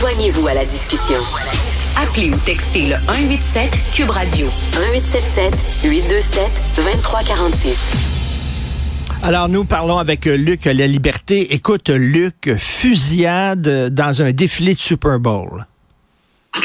Joignez-vous à la discussion. Appelez ou textez le 187 Cube Radio 1877 827 2346. Alors, nous parlons avec Luc La Liberté. Écoute, Luc, fusillade dans un défilé de Super Bowl.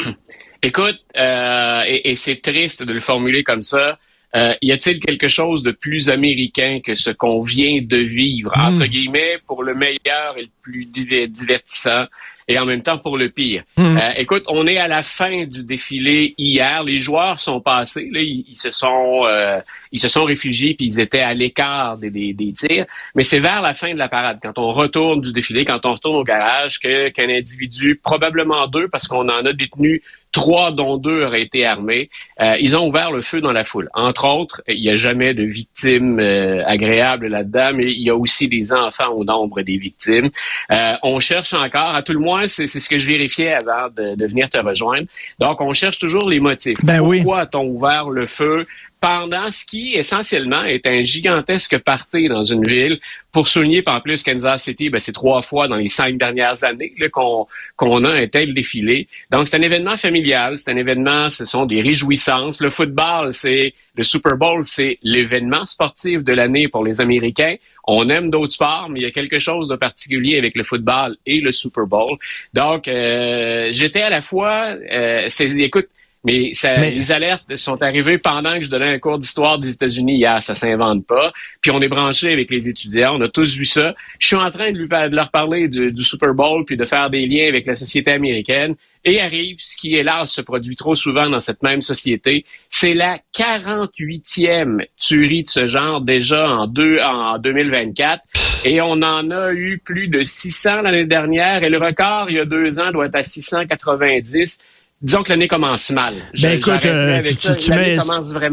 Écoute, euh, et, et c'est triste de le formuler comme ça. Euh, y a-t-il quelque chose de plus américain que ce qu'on vient de vivre, hmm. entre guillemets, pour le meilleur et le plus divertissant? Et en même temps pour le pire. Euh, écoute, on est à la fin du défilé hier. Les joueurs sont passés, là, ils, se sont euh, ils se sont réfugiés puis ils étaient à l'écart des, des, des, tirs. Mais c'est vers la fin de la parade, quand on retourne du défilé, quand on retourne au garage, que qu'un individu, probablement deux, parce qu'on en a détenu Trois dont deux auraient été armés. Euh, ils ont ouvert le feu dans la foule. Entre autres, il n'y a jamais de victimes euh, agréables là-dedans, mais il y a aussi des enfants au nombre des victimes. Euh, on cherche encore, à tout le moins, c'est ce que je vérifiais avant de, de, venir te rejoindre. Donc, on cherche toujours les motifs. Ben Pourquoi a-t-on ouvert le feu? Pendant ce qui, essentiellement, est un gigantesque party dans une ville. Pour souligner, en plus, Kansas City, ben, c'est trois fois dans les cinq dernières années qu'on qu'on a un tel défilé. Donc, c'est un événement familial, c'est un événement, ce sont des réjouissances. Le football, c'est le Super Bowl, c'est l'événement sportif de l'année pour les Américains. On aime d'autres sports, mais il y a quelque chose de particulier avec le football et le Super Bowl. Donc, euh, j'étais à la fois, euh, écoute, mais, ça, les alertes sont arrivées pendant que je donnais un cours d'histoire des États-Unis hier. Ça s'invente pas. Puis on est branché avec les étudiants. On a tous vu ça. Je suis en train de, lui, de leur parler du, Super Bowl puis de faire des liens avec la société américaine. Et arrive ce qui, hélas, se produit trop souvent dans cette même société. C'est la 48e tuerie de ce genre déjà en, deux, en 2024. Et on en a eu plus de 600 l'année dernière. Et le record, il y a deux ans, doit être à 690 disons que l'année commence mal. Ben écoute, euh,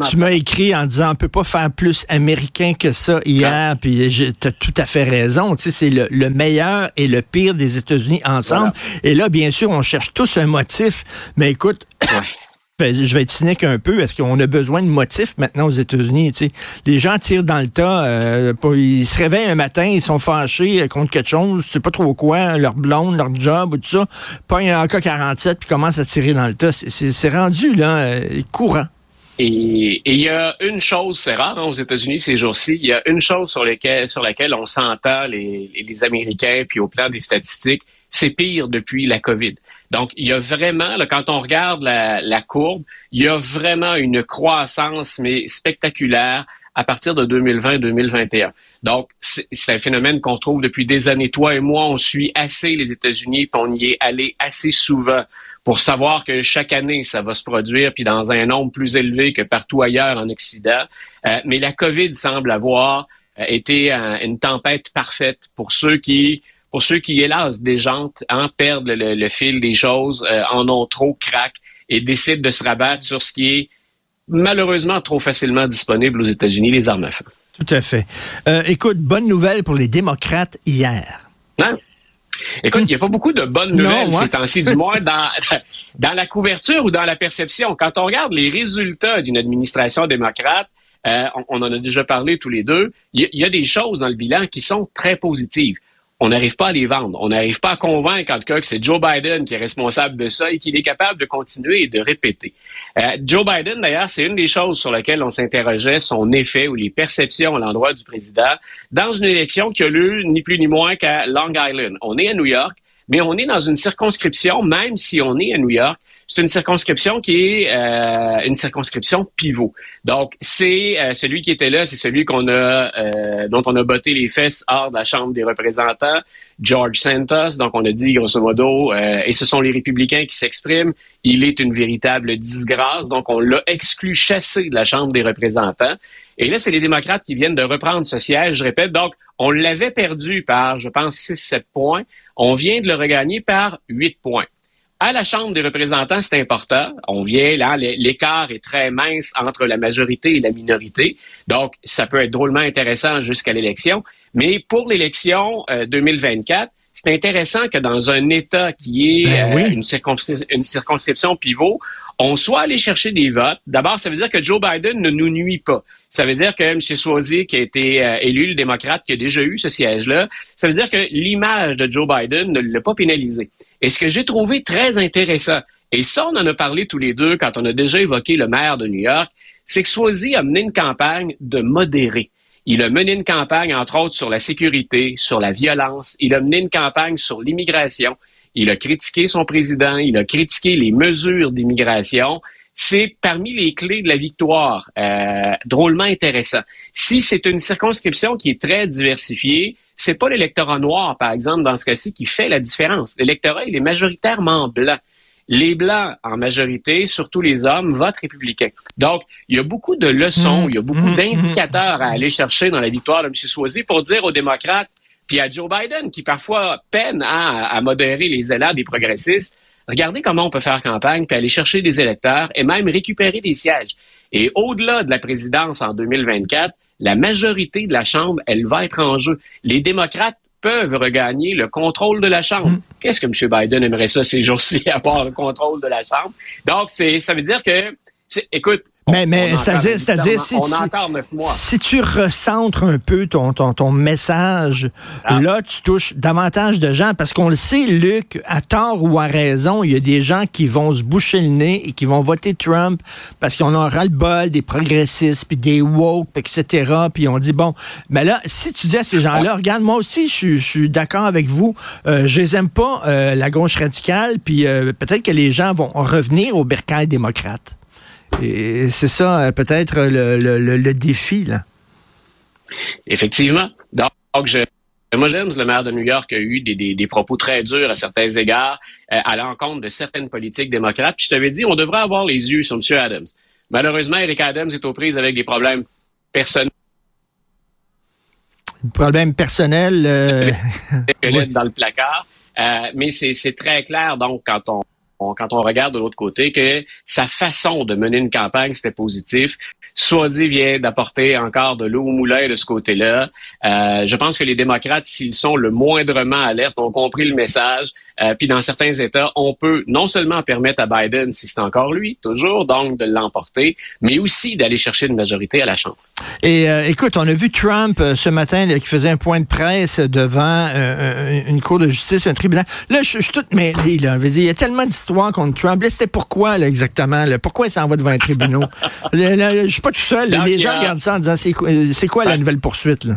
tu, m'as écrit en disant on peut pas faire plus américain que ça hier, puis tu as tout à fait raison. Tu sais, c'est le, meilleur et le pire des États-Unis ensemble. Et là, bien sûr, on cherche tous un motif. Mais écoute, je vais être cynique un peu. Est-ce qu'on a besoin de motifs maintenant aux États-Unis? Les gens tirent dans le tas. Euh, ils se réveillent un matin, ils sont fâchés contre quelque chose, sais pas trop quoi, leur blonde, leur job ou tout ça. Pas un AK-47 puis commencent à tirer dans le tas. C'est rendu là euh, courant. Et il y a une chose, c'est rare hein, aux États-Unis ces jours-ci, il y a une chose sur, sur laquelle on s'entend les, les Américains, puis au plan des statistiques, c'est pire depuis la COVID. Donc, il y a vraiment, quand on regarde la, courbe, il y a vraiment une croissance, mais spectaculaire, à partir de 2020-2021. Donc, c'est un phénomène qu'on trouve depuis des années. Toi et moi, on suit assez les États-Unis, puis on y est allé assez souvent pour savoir que chaque année, ça va se produire, puis dans un nombre plus élevé que partout ailleurs en Occident. Euh, mais la COVID semble avoir euh, été une tempête parfaite pour ceux qui pour ceux qui, hélas, déjantent, en perdent le, fil des choses, euh, en ont trop, craquent et décident de se rabattre sur ce qui est malheureusement trop facilement disponible aux États-Unis, les armes à feu. Tout à fait. Euh, écoute, bonne nouvelle pour les démocrates hier. Non? Écoute, il n'y a pas beaucoup de bonnes nouvelles ces temps-ci, du moins dans, dans la couverture ou dans la perception. Quand on regarde les résultats d'une administration démocrate, euh, on, en a déjà parlé tous les deux, il y, a des choses dans le bilan qui sont très positives on n'arrive pas à les vendre. On n'arrive pas à convaincre, en tout cas, que c'est Joe Biden qui est responsable de ça et qu'il est capable de continuer et de répéter. Euh, Joe Biden, d'ailleurs, c'est une des choses sur lesquelles on s'interrogeait, son effet ou les perceptions à l'endroit du président dans une élection qui a lieu ni plus ni moins qu'à Long Island. On est à New York, mais on est dans une circonscription, même si on est à New York, c'est une circonscription qui est euh, une circonscription pivot. Donc, c'est euh, celui qui était là, c'est celui qu'on a, euh, dont on a botté les fesses hors de la Chambre des représentants, George Santos. Donc, on a dit grosso modo, et ce sont les républicains qui s'expriment, il est une véritable disgrâce. Donc, on l'a exclu, chassé de la Chambre des représentants. Et là, c'est les démocrates qui viennent de reprendre ce siège, je répète. Donc, on l'avait perdu par, je pense, 6-7 points. On vient de le regagner par 8 points. À la Chambre des représentants, c'est important. On vient là, l'écart est très mince entre la majorité et la minorité. Donc, ça peut être drôlement intéressant jusqu'à l'élection. Mais pour l'élection 2024, euh, c'est intéressant que dans un État qui est ben euh, une, circonscription pivot, on soit allé chercher des votes. D'abord, ça veut dire que Joe Biden ne nous nuit pas. Ça veut dire que M. Swazi, qui a été euh, élu le démocrate, qui a déjà eu ce siège-là, ça veut dire que l'image de Joe Biden ne l'a pas pénalisé. Et ce que j'ai trouvé très intéressant, et ça, on en a parlé tous les deux quand on a déjà évoqué le maire de New York, c'est que Swazi a mené une campagne de modéré. Il a mené une campagne, entre autres, sur la sécurité, sur la violence. Il a mené une campagne sur l'immigration. Il a critiqué son président. Il a critiqué les mesures d'immigration. C'est parmi les clés de la victoire. Euh, drôlement intéressant. Si c'est une circonscription qui est très diversifiée, c'est pas l'électorat noir, par exemple, dans ce cas-ci, qui fait la différence. L'électorat, il est majoritairement blanc les Blancs, en majorité, surtout les hommes, votent républicains. Donc, il y a beaucoup de leçons, mmh. il y a beaucoup mmh. d'indicateurs à aller chercher dans la victoire de M. Swazi pour dire aux démocrates, puis à Joe Biden, qui parfois peine à, modérer les élans des progressistes, regardez comment on peut faire campagne, puis aller chercher des électeurs et même récupérer des sièges. Et au-delà de la présidence en 2024, la majorité de la Chambre, elle va être en jeu. Les démocrates peuvent regagner le contrôle de la Chambre. Mm. Qu'est-ce que M. Biden aimerait ça ces jours-ci, avoir le contrôle de la Chambre? Donc, c'est, ça veut dire que, écoute, mais, mais c'est-à-dire, c'est-à-dire, si, si, tu recentres un peu ton, ton, ton message, ah. là, tu touches davantage de gens. Parce qu'on le sait, Luc, à tort ou à raison, il y a des gens qui vont se boucher le nez et qui vont voter Trump parce qu'on a ras-le-bol des progressistes, puis des woke, etc. Puis on dit, bon, mais là, si tu dis à ces gens-là, regarde, moi aussi, je, suis d'accord avec vous, euh, je les aime pas, euh, la gauche radicale, puis euh, peut-être que les gens vont revenir au bercail démocrate. Et c'est ça, euh, peut-être, le, défi, là. Effectivement. Donc, je, moi, j'aime le maire de New York a eu des, propos très durs à certains égards euh, à l'encontre de certaines politiques démocrates. Puis je t'avais dit, on devrait avoir les yeux sur M. Adams. Malheureusement, Eric Adams est aux prises avec des problèmes personnels. Problèmes personnels. Euh... dans le placard. Euh, mais c'est très clair, donc, quand on, quand on regarde de l'autre côté, que sa façon de mener une campagne, c'était positif. Soit-dit vient d'apporter encore de l'eau au moulin de ce côté-là. Euh, je pense que les démocrates, s'ils sont le moindrement alertes, ont compris le message. Euh, puis dans certains États, on peut non seulement permettre à Biden, si c'est encore lui, toujours, donc de l'emporter, mais aussi d'aller chercher une majorité à la Chambre. Et euh, écoute, on a vu Trump euh, ce matin qui faisait un point de presse devant une cour de justice, un tribunal. Là, je, suis toute mêlée. Là. Il y a tellement d'histoires contre Trump. Là, c'était pourquoi là, exactement? Pourquoi il s'en va devant un tribunal? je suis pas tout seul. les gens regardent ça en disant c'est quoi, la nouvelle poursuite? Là?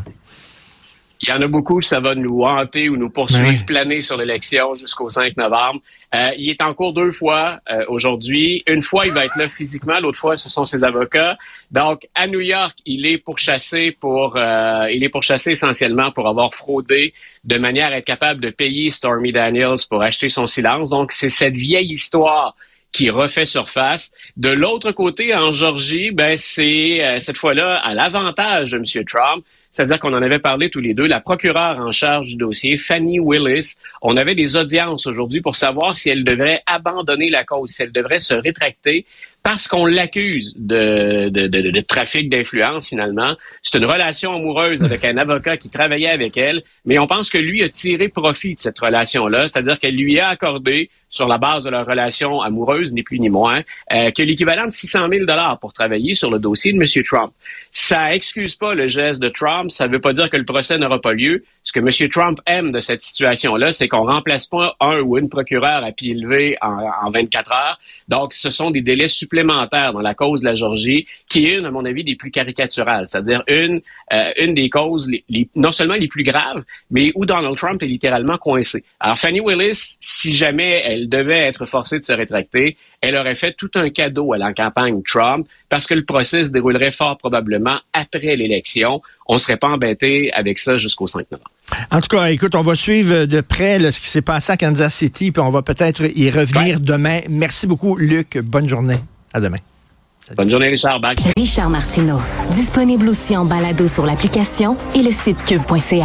Il y en a beaucoup, ça va nous hanter ou nous poursuivre, planer sur l'élection jusqu'au 5 novembre. Euh, il est en cours deux fois euh, aujourd'hui. Une fois, il va être là physiquement, l'autre fois, ce sont ses avocats. Donc, à New York, il est pourchassé pour, euh, il est pourchassé essentiellement pour avoir fraudé de manière à être capable de payer Stormy Daniels pour acheter son silence. Donc, c'est cette vieille histoire qui refait surface. De l'autre côté, en Georgie, ben c'est cette fois-là à l'avantage de M. Trump. C'est-à-dire qu'on en avait parlé tous les deux. La procureure en charge du dossier, Fanny Willis, on avait des audiences aujourd'hui pour savoir si elle devrait abandonner la cause, si elle devrait se rétracter parce qu'on l'accuse de, trafic d'influence finalement. C'est une relation amoureuse avec un avocat qui travaillait avec elle, mais on pense que lui a tiré profit de cette relation-là, c'est-à-dire qu'elle lui a accordé sur la base de leur relation amoureuse, ni plus ni moins, euh, que l'équivalent de 600 000 dollars pour travailler sur le dossier de M. Trump. Ça excuse pas le geste de Trump, ça veut pas dire que le procès n'aura pas lieu. Ce que M. Trump aime de cette situation-là, c'est qu'on remplace pas un ou une procureure à pied levé en, en 24 heures. Donc, ce sont des délais supplémentaires dans la cause de la Georgie, qui est une, à mon avis, des plus caricaturales. C'est-à-dire une, euh, une des causes non seulement les plus graves, mais où Donald Trump est littéralement coincé. Alors, Fanny Willis, si jamais elle devait être forcée de se rétracter, elle aurait fait tout un cadeau à la campagne Trump parce que le procès se déroulerait fort probablement après l'élection. On ne serait pas embêté avec ça jusqu'au 5 novembre. En tout cas, écoute, on va suivre de près ce qui s'est passé à Kansas City, puis on va peut-être y revenir demain. Merci beaucoup, Luc. Bonne journée. À demain. Bonne journée, Richard. Richard Martineau. Disponible aussi en balado sur l'application et le site cube.ca.